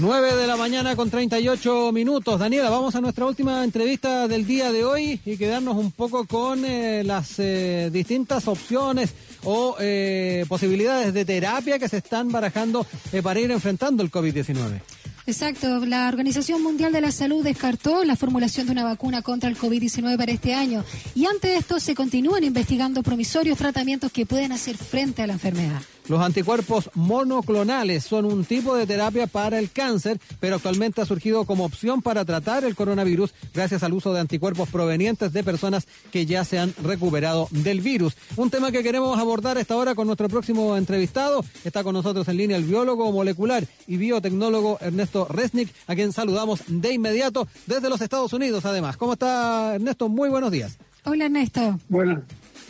9 de la mañana con 38 minutos. Daniela, vamos a nuestra última entrevista del día de hoy y quedarnos un poco con eh, las eh, distintas opciones o eh, posibilidades de terapia que se están barajando para ir enfrentando el COVID-19. Exacto, la Organización Mundial de la Salud descartó la formulación de una vacuna contra el COVID-19 para este año y ante esto se continúan investigando promisorios tratamientos que pueden hacer frente a la enfermedad. Los anticuerpos monoclonales son un tipo de terapia para el cáncer, pero actualmente ha surgido como opción para tratar el coronavirus gracias al uso de anticuerpos provenientes de personas que ya se han recuperado del virus. Un tema que queremos abordar esta hora con nuestro próximo entrevistado. Está con nosotros en línea el biólogo molecular y biotecnólogo Ernesto Resnick, a quien saludamos de inmediato desde los Estados Unidos, además. ¿Cómo está Ernesto? Muy buenos días. Hola Ernesto. Bueno,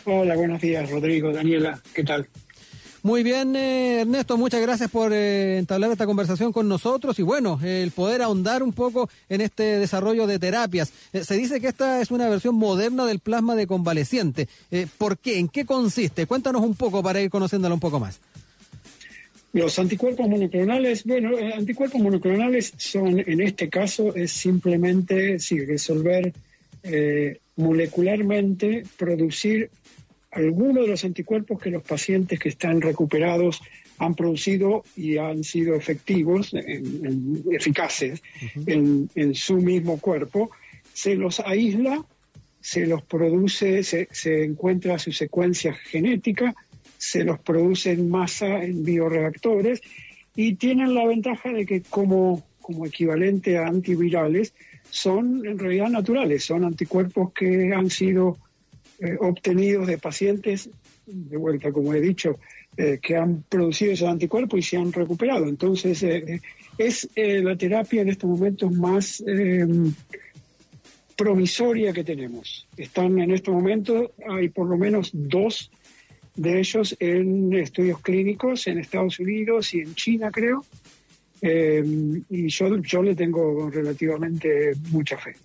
hola, buenos días Rodrigo, Daniela, ¿qué tal? Muy bien, eh, Ernesto, muchas gracias por eh, entablar esta conversación con nosotros y bueno, el poder ahondar un poco en este desarrollo de terapias. Eh, se dice que esta es una versión moderna del plasma de convaleciente. ¿Por qué? ¿En qué consiste? Cuéntanos un poco para ir conociéndolo un poco más. Los anticuerpos monoclonales, bueno, anticuerpos monoclonales son, en este caso, es simplemente sí, resolver molecularmente, producir algunos de los anticuerpos que los pacientes que están recuperados han producido y han sido efectivos, eficaces en, su mismo cuerpo, se los aísla, se los produce, se, encuentra su secuencia genética, se los produce en masa en bioreactores y tienen la ventaja de que como, como equivalente a antivirales son en realidad naturales, son anticuerpos que han sido eh, obtenidos de pacientes, de vuelta, como he dicho, eh, que han producido esos anticuerpos y se han recuperado. Entonces, eh, es la terapia en estos momentos más promisoria que tenemos. Están en estos momentos, hay por lo menos dos de ellos en estudios clínicos en Estados Unidos y en China, creo. y yo, yo le tengo relativamente mucha fe.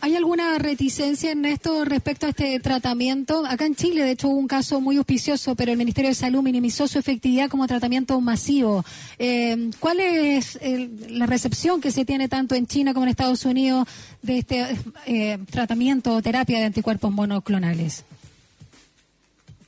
¿Hay alguna reticencia en esto respecto a este tratamiento? Acá en Chile, de hecho, hubo un caso muy auspicioso, pero el Ministerio de Salud minimizó su efectividad como tratamiento masivo. Eh, ¿Cuál es la recepción que se tiene tanto en China como en Estados Unidos de este eh, tratamiento o terapia de anticuerpos monoclonales?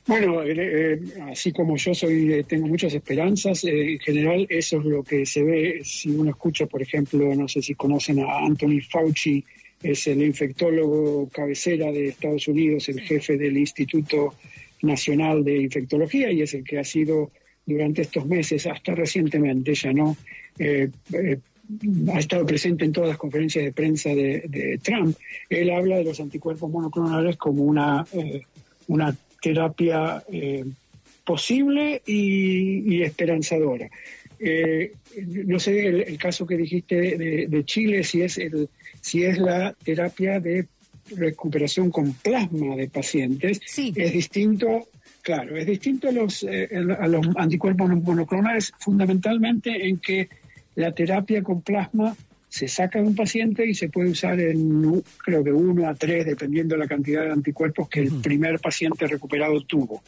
Bueno, eh, así como yo soy, tengo muchas esperanzas. en general, eso es lo que se ve si uno escucha, por ejemplo, no sé si conocen a Anthony Fauci es el infectólogo cabecera de Estados Unidos, el jefe del Instituto Nacional de Infectología y es el que ha sido durante estos meses, hasta recientemente ya no, eh, eh, ha estado presente en todas las conferencias de prensa de, Trump. Él habla de los anticuerpos monoclonales como una, eh, una terapia posible y, esperanzadora. No sé el, caso que dijiste de, de Chile, si es el si es la terapia de recuperación con plasma de pacientes, es distinto, claro, es distinto a los, eh, a los anticuerpos monoclonales fundamentalmente en que la terapia con plasma se saca de un paciente y se puede usar en, creo que uno a tres, dependiendo de la cantidad de anticuerpos que el primer paciente recuperado tuvo.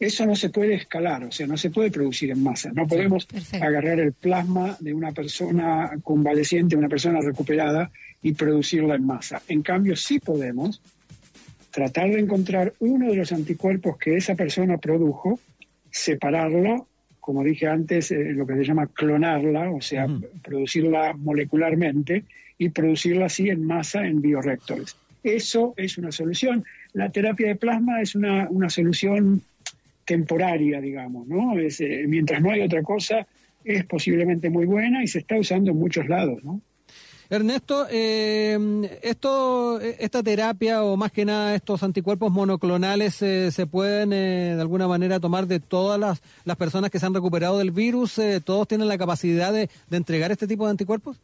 Eso no se puede escalar, o sea, no se puede producir en masa. No podemos agarrar el plasma de una persona convaleciente, una persona recuperada, y producirla en masa. En cambio, sí podemos tratar de encontrar uno de los anticuerpos que esa persona produjo, separarlo, como dije antes, eh, lo que se llama clonarla, o sea, producirla molecularmente y producirla así en masa en bioreactores. Eso es una solución. La terapia de plasma es una, una solución temporaria, digamos, ¿no? Es, eh, mientras no hay otra cosa, es posiblemente muy buena y se está usando en muchos lados, ¿no? Ernesto, eh, esto, esta terapia o más que nada estos anticuerpos monoclonales eh, se pueden de alguna manera tomar de todas las, las, personas que se han recuperado del virus. ¿Todos tienen la capacidad de, entregar este tipo de anticuerpos?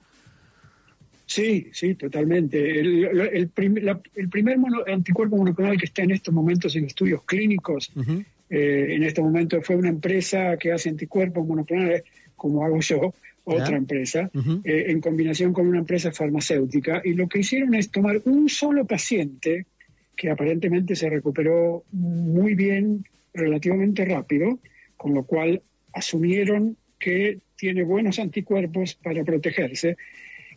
Sí, sí, totalmente. El, primer anticuerpo monoclonal que está en estos momentos en estudios clínicos eh, en este momento fue una empresa que hace anticuerpos monoclonales, como hago yo, otra empresa, eh, en combinación con una empresa farmacéutica, y lo que hicieron es tomar un solo paciente que aparentemente se recuperó muy bien, relativamente rápido, con lo cual asumieron que tiene buenos anticuerpos para protegerse.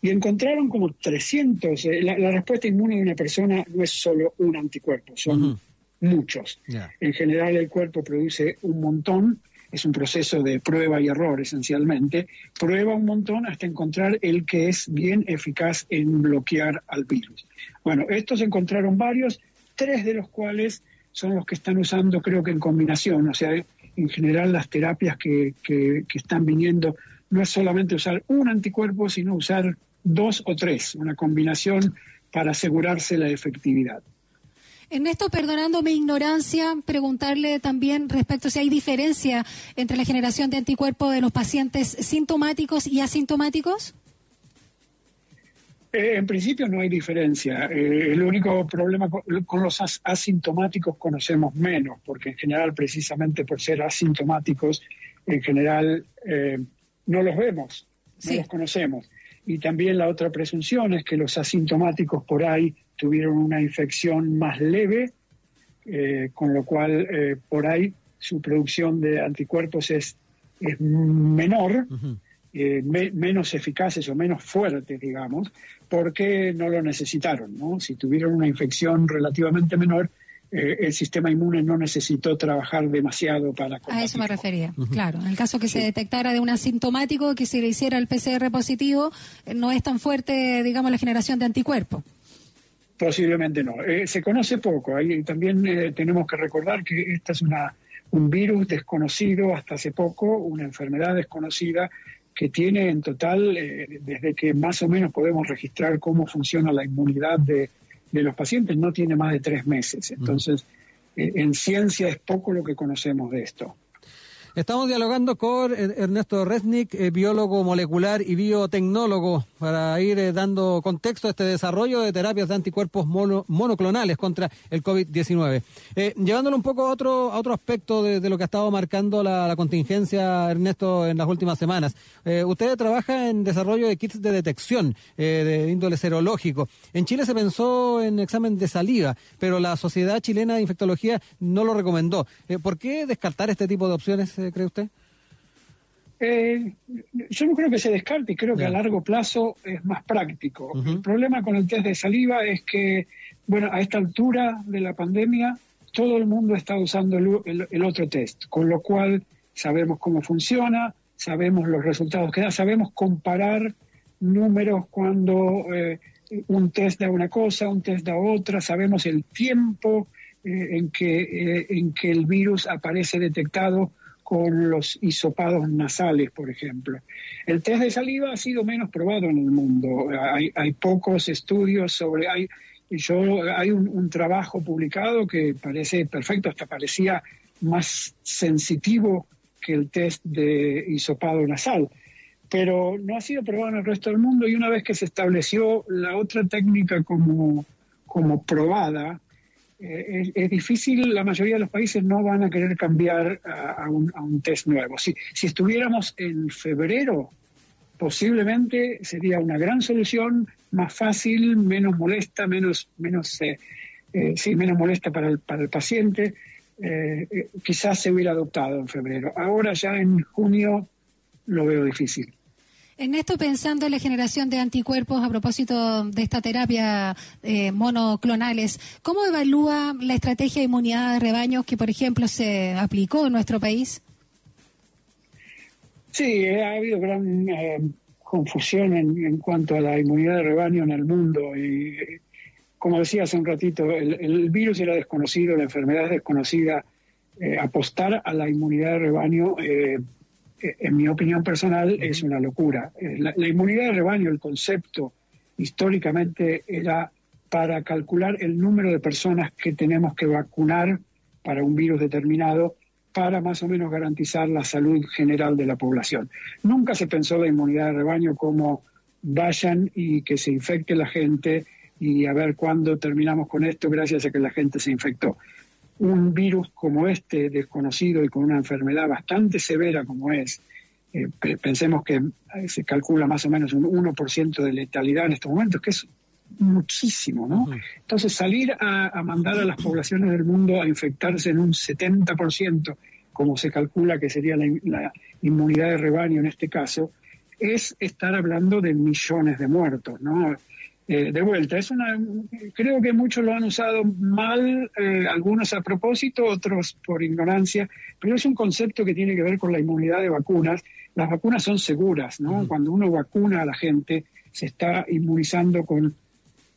Y encontraron como 300. Eh, la, respuesta inmune de una persona no es solo un anticuerpo, son muchos. En general el cuerpo produce un montón, es un proceso de prueba y error esencialmente, prueba un montón hasta encontrar el que es bien eficaz en bloquear al virus. Bueno, estos encontraron varios, tres de los cuales son los que están usando creo que en combinación, o sea, en general las terapias que, que, que están viniendo no es solamente usar un anticuerpo, sino usar dos o tres, una combinación para asegurarse la efectividad. En esto, perdonando mi ignorancia, preguntarle también respecto a si hay diferencia entre la generación de anticuerpos de los pacientes sintomáticos y asintomáticos. Eh, en principio no hay diferencia. Eh, el único problema con, los asintomáticos conocemos menos, porque en general, precisamente por ser asintomáticos, en general eh, no los vemos, no los conocemos. Y también la otra presunción es que los asintomáticos por ahí tuvieron una infección más leve, eh, con lo cual eh, por ahí su producción de anticuerpos es, es menor, eh, menos eficaces o menos fuertes, digamos, porque no lo necesitaron. ¿no? Si tuvieron una infección relativamente menor, eh, el sistema inmune no necesitó trabajar demasiado para... A eso me refería, claro. En el caso que se detectara de un asintomático, que se le hiciera el PCR positivo, eh, no es tan fuerte, digamos, la generación de anticuerpos. Posiblemente no. Eh, se conoce poco. Ahí también tenemos que recordar que esta es una, un virus desconocido hasta hace poco, una enfermedad desconocida que tiene en total, desde que más o menos podemos registrar cómo funciona la inmunidad de, de los pacientes no tiene más de tres meses. Entonces, eh, en ciencia es poco lo que conocemos de esto. Estamos dialogando con Ernesto Resnick, eh, biólogo molecular y biotecnólogo, para ir eh, dando contexto a este desarrollo de terapias de anticuerpos monoclonales contra el COVID-19. Eh, llevándolo un poco a otro, a otro aspecto de, lo que ha estado marcando la, contingencia, Ernesto, en las últimas semanas. usted trabaja en desarrollo de kits de detección de índole serológico. En Chile se pensó en examen de saliva, pero la Sociedad Chilena de Infectología no lo recomendó. ¿Por qué descartar este tipo de opciones? Cree usted? Eh, yo no creo que se descarte y creo que a largo plazo es más práctico. El problema con el test de saliva es que, bueno, a esta altura de la pandemia, todo el mundo está usando el, otro test, con lo cual sabemos cómo funciona, sabemos los resultados que da, sabemos comparar números cuando eh, un test da una cosa, un test da otra, sabemos el tiempo eh, en, que, en que el virus aparece detectado con los hisopados nasales, por ejemplo. El test de saliva ha sido menos probado en el mundo. Hay, pocos estudios sobre... Hay, yo, hay un, trabajo publicado que parece perfecto, hasta parecía más sensitivo que el test de hisopado nasal, pero no ha sido probado en el resto del mundo y una vez que se estableció la otra técnica como, como probada, eh, es, difícil, la mayoría de los países no van a querer cambiar a, un, test nuevo. Si, si estuviéramos en febrero, posiblemente sería una gran solución, más fácil, menos molesta, menos, menos, eh, eh, sí, menos molesta para el, para el paciente. quizás se hubiera adoptado en febrero. Ahora ya en junio lo veo difícil. En esto pensando en la generación de anticuerpos a propósito de esta terapia eh, monoclonales, ¿cómo evalúa la estrategia de inmunidad de rebaños que, por ejemplo, se aplicó en nuestro país? Sí, ha habido gran eh, confusión en, cuanto a la inmunidad de rebaño en el mundo. Y como decía hace un ratito, el, virus era desconocido, la enfermedad es desconocida. Eh, apostar a la inmunidad de rebaño en mi opinión personal, es una locura. Eh, la, inmunidad de rebaño, el concepto, históricamente era para calcular el número de personas que tenemos que vacunar para un virus determinado para más o menos garantizar la salud general de la población. Nunca se pensó la inmunidad de rebaño como vayan y que se infecte la gente y a ver cuándo terminamos con esto gracias a que la gente se infectó un virus como este, desconocido y con una enfermedad bastante severa como es, eh, pensemos que eh, se calcula más o menos un 1% de letalidad en estos momentos, que es muchísimo, ¿no? Entonces salir a, mandar a las poblaciones del mundo a infectarse en un 70% como se calcula que sería la, inmunidad de rebaño en este caso, es estar hablando de millones de muertos, ¿no? Eh, de vuelta, es una, creo que muchos lo han usado mal, eh, algunos a propósito, otros por ignorancia, pero es un concepto que tiene que ver con la inmunidad de vacunas. Las vacunas son seguras, ¿no? Cuando uno vacuna a la gente, se está inmunizando con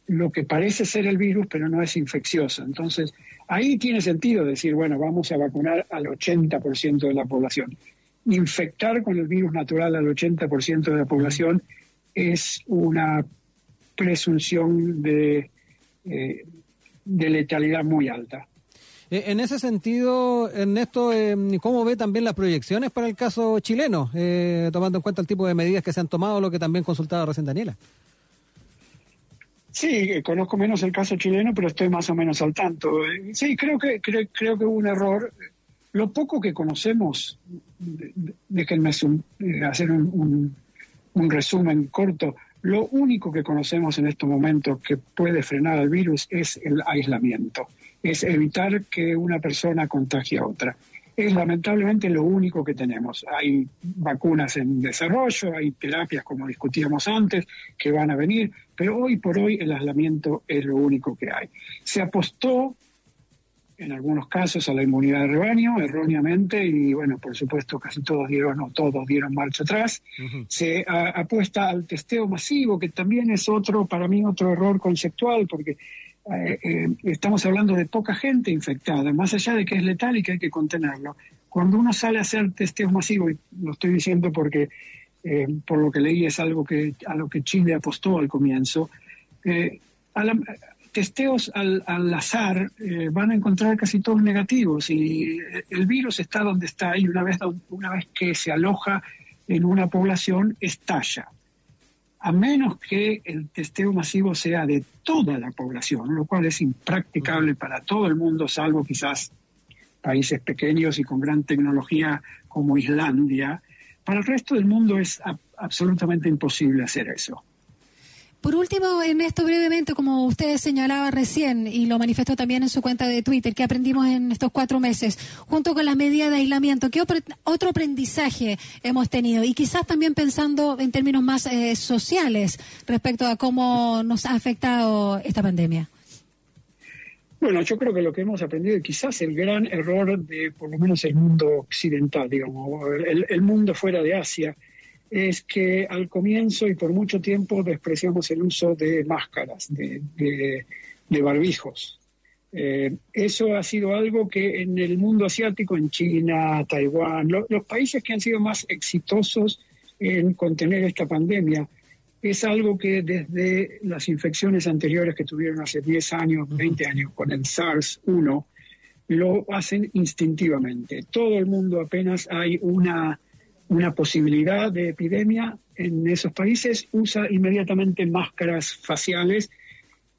lo que parece ser el virus, pero no es infeccioso. Entonces, ahí tiene sentido decir, bueno, vamos a vacunar al 80% de la población. Infectar con el virus natural al 80% de la población es una presunción de, eh, de letalidad muy alta. Eh, en ese sentido, Ernesto, eh, ¿cómo ve también las proyecciones para el caso chileno, tomando en cuenta el tipo de medidas que se han tomado, lo que también consultaba recién Daniela? Sí, conozco menos el caso chileno, pero estoy más o menos al tanto. Sí, creo que creo, creo que hubo un error. Lo poco que conocemos, déjenme hacer un, un, resumen corto. Lo único que conocemos en estos momentos que puede frenar al virus es el aislamiento, es evitar que una persona contagie a otra es lamentablemente lo único que tenemos. Hay vacunas en desarrollo, hay terapias como discutíamos antes que van a venir, pero hoy por hoy el aislamiento es lo único que hay. Se apostó en algunos casos a la inmunidad de rebaño erróneamente y bueno, por supuesto casi todos dieron o todos dieron marcha atrás. Se apuesta al testeo masivo, que también es otro, para mí, otro error conceptual, porque eh, eh, estamos hablando de poca gente infectada, más allá de que es letal y que hay que contenerlo. Cuando uno sale a hacer testeos masivos, y lo estoy diciendo porque eh, por lo que leí es algo que a lo que Chile apostó al comienzo, testeos al, azar van a encontrar casi todos negativos y el virus está donde está y una vez, una vez que se aloja en una población estalla a menos que el testeo masivo sea de toda la población, lo cual es impracticable para todo el mundo, salvo quizás países pequeños y con gran tecnología como Islandia. Para el resto del mundo es absolutamente imposible hacer eso. Por último, en esto brevemente, como usted señalaba recién y lo manifestó también en su cuenta de Twitter, que aprendimos en estos cuatro meses, junto con las medidas de aislamiento, ¿qué otro aprendizaje hemos tenido? Y quizás también pensando en términos más eh, sociales respecto a cómo nos ha afectado esta pandemia. Bueno, yo creo que lo que hemos aprendido, quizás el gran error de por lo menos el mundo occidental, digamos, el mundo fuera de Asia, es que al comienzo y por mucho tiempo despreciamos el uso de máscaras, de, barbijos. Eh, eso ha sido algo que en el mundo asiático, en China, Taiwán, los países que han sido más exitosos en contener esta pandemia, es algo que desde las infecciones anteriores que tuvieron hace 10 años, 20 años con el SARS-1, lo hacen instintivamente. Todo el mundo apenas hay una una posibilidad de epidemia en esos países, usa inmediatamente máscaras faciales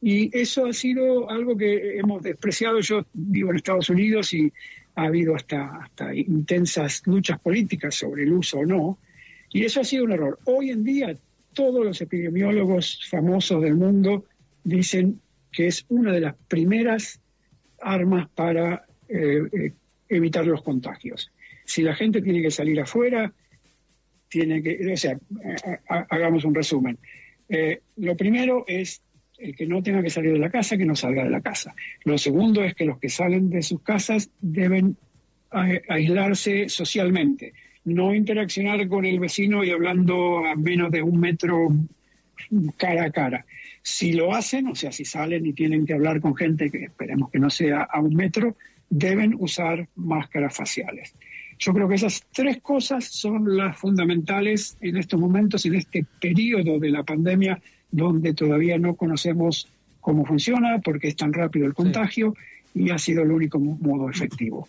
y eso ha sido algo que hemos despreciado. Yo vivo en Estados Unidos y ha habido hasta, hasta intensas luchas políticas sobre el uso o no, y eso ha sido un error. Hoy en día todos los epidemiólogos famosos del mundo dicen que es una de las primeras armas para eh, eh, evitar los contagios. Si la gente tiene que salir afuera, tiene que, o sea, hagamos un resumen. Eh, lo primero es el que no tenga que salir de la casa, que no salga de la casa. Lo segundo es que los que salen de sus casas deben aislarse socialmente, no interaccionar con el vecino y hablando a menos de un metro cara a cara. Si lo hacen, o sea, si salen y tienen que hablar con gente que esperemos que no sea a un metro, deben usar máscaras faciales. Yo creo que esas tres cosas son las fundamentales en estos momentos, en este periodo de la pandemia, donde todavía no conocemos cómo funciona, porque es tan rápido el contagio y ha sido el único modo efectivo.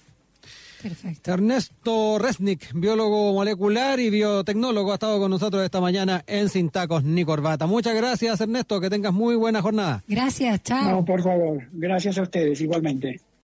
Perfecto. Ernesto Resnick, biólogo molecular y biotecnólogo, ha estado con nosotros esta mañana en Sin Tacos ni Corbata. Muchas gracias, Ernesto, que tengas muy buena jornada. Gracias, chao. No, por favor, gracias a ustedes igualmente.